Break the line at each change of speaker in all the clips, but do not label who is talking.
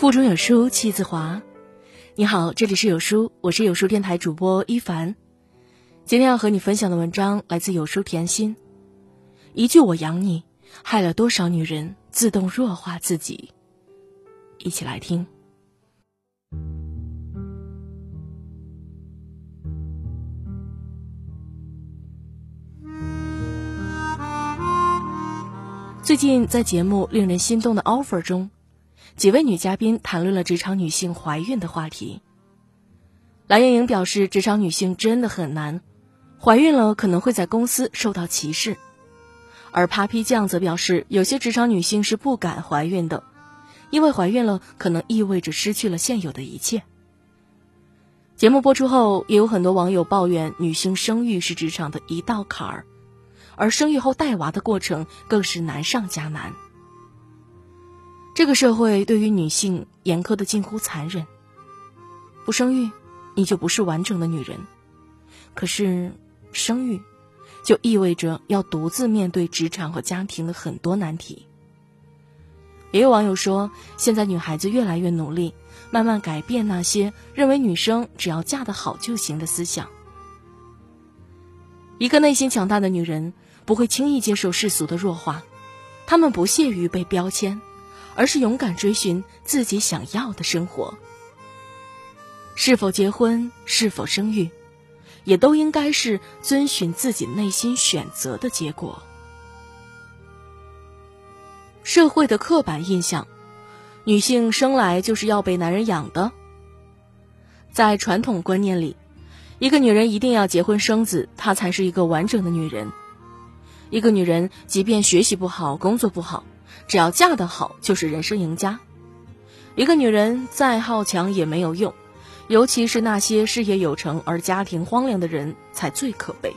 腹中有书气自华。你好，这里是有书，我是有书电台主播一凡。今天要和你分享的文章来自有书甜心。一句“我养你”，害了多少女人自动弱化自己？一起来听。最近在节目《令人心动的 offer》中。几位女嘉宾谈论了职场女性怀孕的话题。蓝莹莹表示，职场女性真的很难，怀孕了可能会在公司受到歧视。而 Papi 酱则表示，有些职场女性是不敢怀孕的，因为怀孕了可能意味着失去了现有的一切。节目播出后，也有很多网友抱怨，女性生育是职场的一道坎儿，而生育后带娃的过程更是难上加难。这个社会对于女性严苛的近乎残忍。不生育，你就不是完整的女人。可是，生育，就意味着要独自面对职场和家庭的很多难题。也有网友说，现在女孩子越来越努力，慢慢改变那些认为女生只要嫁得好就行的思想。一个内心强大的女人，不会轻易接受世俗的弱化，她们不屑于被标签。而是勇敢追寻自己想要的生活。是否结婚，是否生育，也都应该是遵循自己内心选择的结果。社会的刻板印象，女性生来就是要被男人养的。在传统观念里，一个女人一定要结婚生子，她才是一个完整的女人。一个女人即便学习不好，工作不好。只要嫁得好，就是人生赢家。一个女人再好强也没有用，尤其是那些事业有成而家庭荒凉的人才最可悲。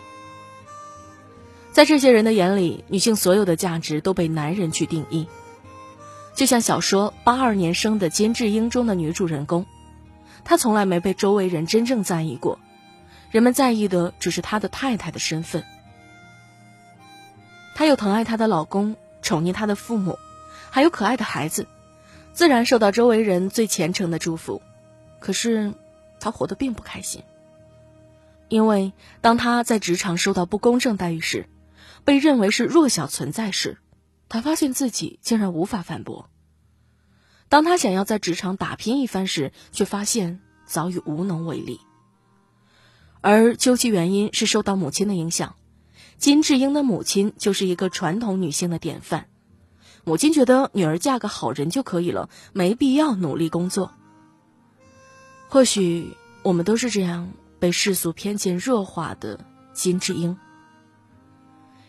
在这些人的眼里，女性所有的价值都被男人去定义。就像小说八二年生的金智英中的女主人公，她从来没被周围人真正在意过，人们在意的只是她的太太的身份。她又疼爱她的老公。宠溺他的父母，还有可爱的孩子，自然受到周围人最虔诚的祝福。可是，他活得并不开心，因为当他在职场受到不公正待遇时，被认为是弱小存在时，他发现自己竟然无法反驳；当他想要在职场打拼一番时，却发现早已无能为力。而究其原因，是受到母亲的影响。金智英的母亲就是一个传统女性的典范，母亲觉得女儿嫁个好人就可以了，没必要努力工作。或许我们都是这样被世俗偏见弱化的金智英。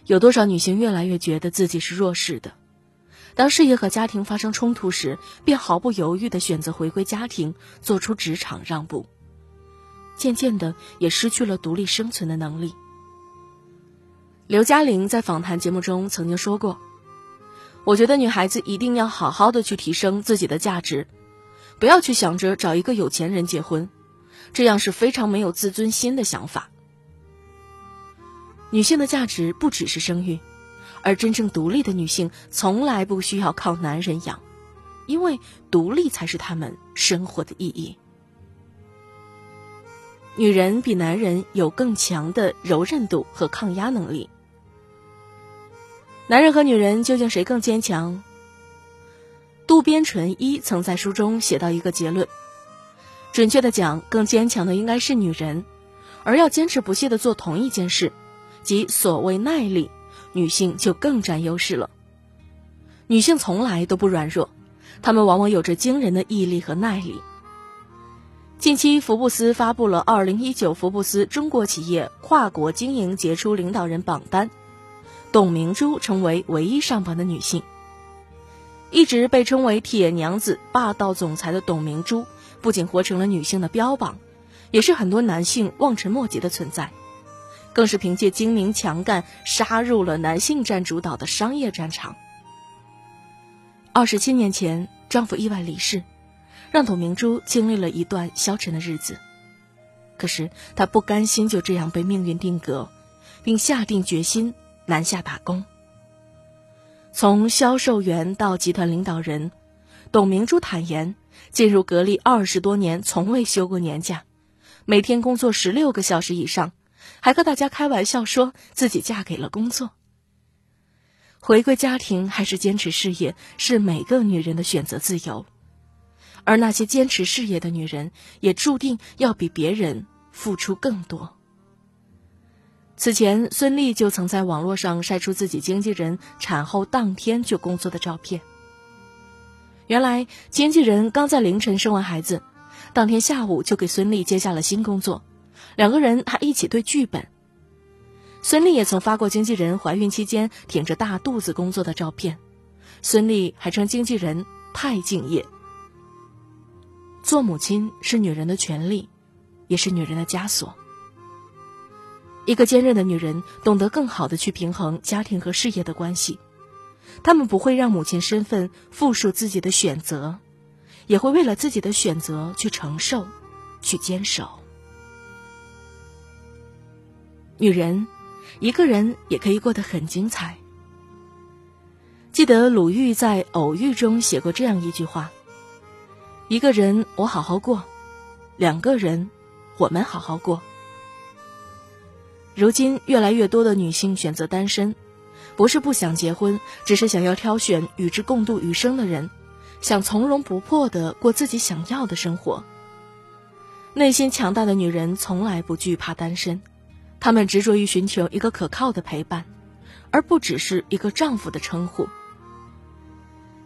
有多少女性越来越觉得自己是弱势的？当事业和家庭发生冲突时，便毫不犹豫的选择回归家庭，做出职场让步，渐渐的也失去了独立生存的能力。刘嘉玲在访谈节目中曾经说过：“我觉得女孩子一定要好好的去提升自己的价值，不要去想着找一个有钱人结婚，这样是非常没有自尊心的想法。女性的价值不只是生育，而真正独立的女性从来不需要靠男人养，因为独立才是她们生活的意义。女人比男人有更强的柔韧度和抗压能力。”男人和女人究竟谁更坚强？渡边淳一曾在书中写到一个结论：准确的讲，更坚强的应该是女人，而要坚持不懈的做同一件事，即所谓耐力，女性就更占优势了。女性从来都不软弱，她们往往有着惊人的毅力和耐力。近期，福布斯发布了二零一九福布斯中国企业跨国经营杰出领导人榜单。董明珠成为唯一上榜的女性。一直被称为“铁娘子”、霸道总裁的董明珠，不仅活成了女性的标榜，也是很多男性望尘莫及的存在，更是凭借精明强干杀入了男性占主导的商业战场。二十七年前，丈夫意外离世，让董明珠经历了一段消沉的日子。可是她不甘心就这样被命运定格，并下定决心。南下打工。从销售员到集团领导人，董明珠坦言，进入格力二十多年，从未休过年假，每天工作十六个小时以上，还和大家开玩笑说自己嫁给了工作。回归家庭还是坚持事业，是每个女人的选择自由。而那些坚持事业的女人，也注定要比别人付出更多。此前，孙俪就曾在网络上晒出自己经纪人产后当天就工作的照片。原来，经纪人刚在凌晨生完孩子，当天下午就给孙俪接下了新工作，两个人还一起对剧本。孙俪也曾发过经纪人怀孕期间挺着大肚子工作的照片，孙俪还称经纪人太敬业。做母亲是女人的权利，也是女人的枷锁。一个坚韧的女人懂得更好的去平衡家庭和事业的关系，她们不会让母亲身份负数自己的选择，也会为了自己的选择去承受，去坚守。女人，一个人也可以过得很精彩。记得鲁豫在《偶遇》中写过这样一句话：“一个人我好好过，两个人我们好好过。”如今，越来越多的女性选择单身，不是不想结婚，只是想要挑选与之共度余生的人，想从容不迫的过自己想要的生活。内心强大的女人从来不惧怕单身，她们执着于寻求一个可靠的陪伴，而不只是一个丈夫的称呼。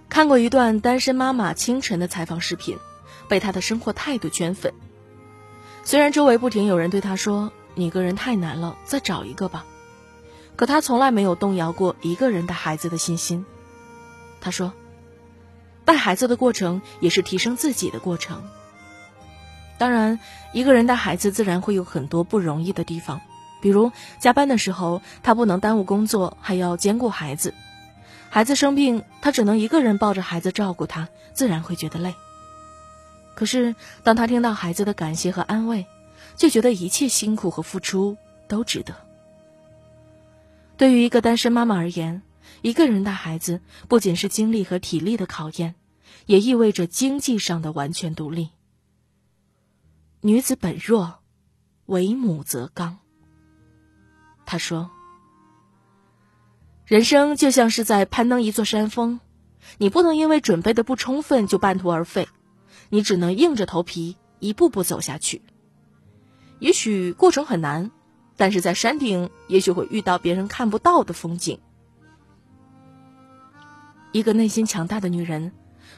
看过一段单身妈妈清晨的采访视频，被她的生活态度圈粉。虽然周围不停有人对她说。你一个人太难了，再找一个吧。可他从来没有动摇过一个人带孩子的信心。他说：“带孩子的过程也是提升自己的过程。当然，一个人带孩子自然会有很多不容易的地方，比如加班的时候，他不能耽误工作，还要兼顾孩子。孩子生病，他只能一个人抱着孩子照顾他，自然会觉得累。可是，当他听到孩子的感谢和安慰，就觉得一切辛苦和付出都值得。对于一个单身妈妈而言，一个人带孩子不仅是精力和体力的考验，也意味着经济上的完全独立。女子本弱，为母则刚。她说：“人生就像是在攀登一座山峰，你不能因为准备的不充分就半途而废，你只能硬着头皮一步步走下去。”也许过程很难，但是在山顶，也许会遇到别人看不到的风景。一个内心强大的女人，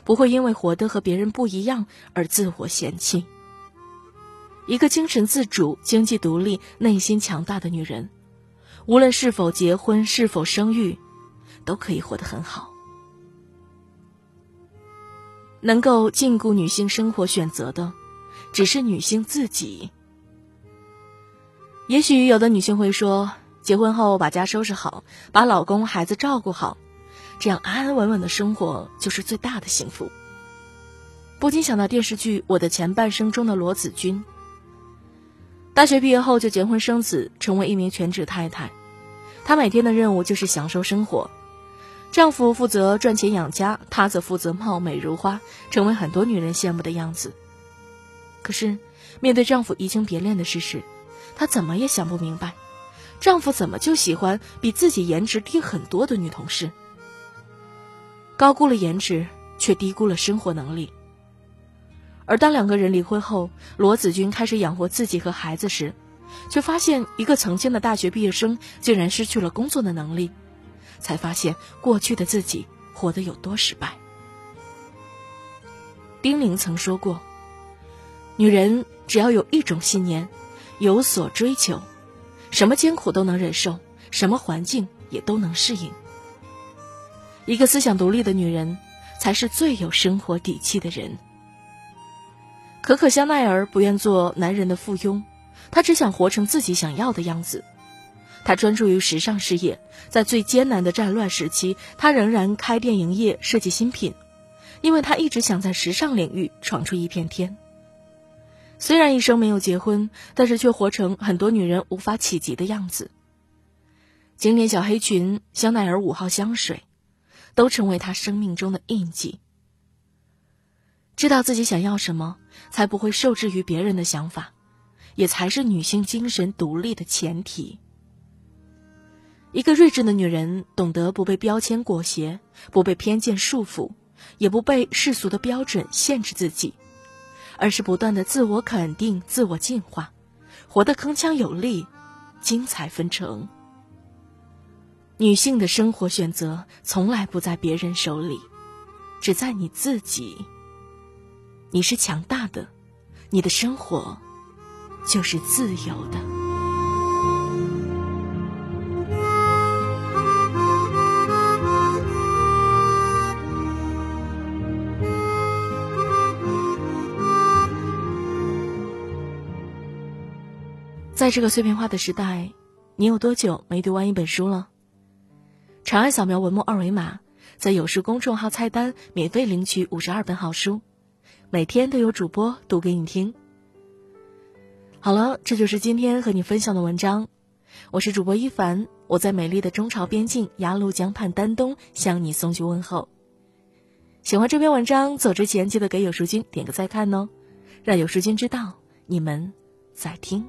不会因为活得和别人不一样而自我嫌弃。一个精神自主、经济独立、内心强大的女人，无论是否结婚、是否生育，都可以活得很好。能够禁锢女性生活选择的，只是女性自己。也许有的女性会说，结婚后把家收拾好，把老公孩子照顾好，这样安安稳稳的生活就是最大的幸福。不禁想到电视剧《我的前半生》中的罗子君，大学毕业后就结婚生子，成为一名全职太太。她每天的任务就是享受生活，丈夫负责赚钱养家，她则负责貌美如花，成为很多女人羡慕的样子。可是，面对丈夫移情别恋的事实。她怎么也想不明白，丈夫怎么就喜欢比自己颜值低很多的女同事？高估了颜值，却低估了生活能力。而当两个人离婚后，罗子君开始养活自己和孩子时，却发现一个曾经的大学毕业生竟然失去了工作的能力，才发现过去的自己活得有多失败。丁玲曾说过：“女人只要有一种信念。”有所追求，什么艰苦都能忍受，什么环境也都能适应。一个思想独立的女人，才是最有生活底气的人。可可香奈儿不愿做男人的附庸，她只想活成自己想要的样子。她专注于时尚事业，在最艰难的战乱时期，她仍然开店营业，设计新品，因为她一直想在时尚领域闯出一片天。虽然一生没有结婚，但是却活成很多女人无法企及的样子。经典小黑裙、香奈儿五号香水，都成为她生命中的印记。知道自己想要什么，才不会受制于别人的想法，也才是女性精神独立的前提。一个睿智的女人，懂得不被标签裹挟，不被偏见束缚，也不被世俗的标准限制自己，而是不断的自我肯定、自我进化，活得铿锵有力，精彩纷呈。女性的生活选择从来不在别人手里，只在你自己。你是强大的，你的生活就是自由的。在这个碎片化的时代，你有多久没读完一本书了？长按扫描文末二维码，在有书公众号菜单免费领取五十二本好书。每天都有主播读给你听。好了，这就是今天和你分享的文章。我是主播一凡，我在美丽的中朝边境鸭绿江畔丹东向你送去问候。喜欢这篇文章，走之前记得给有书君点个再看哦，让有书君知道你们在听。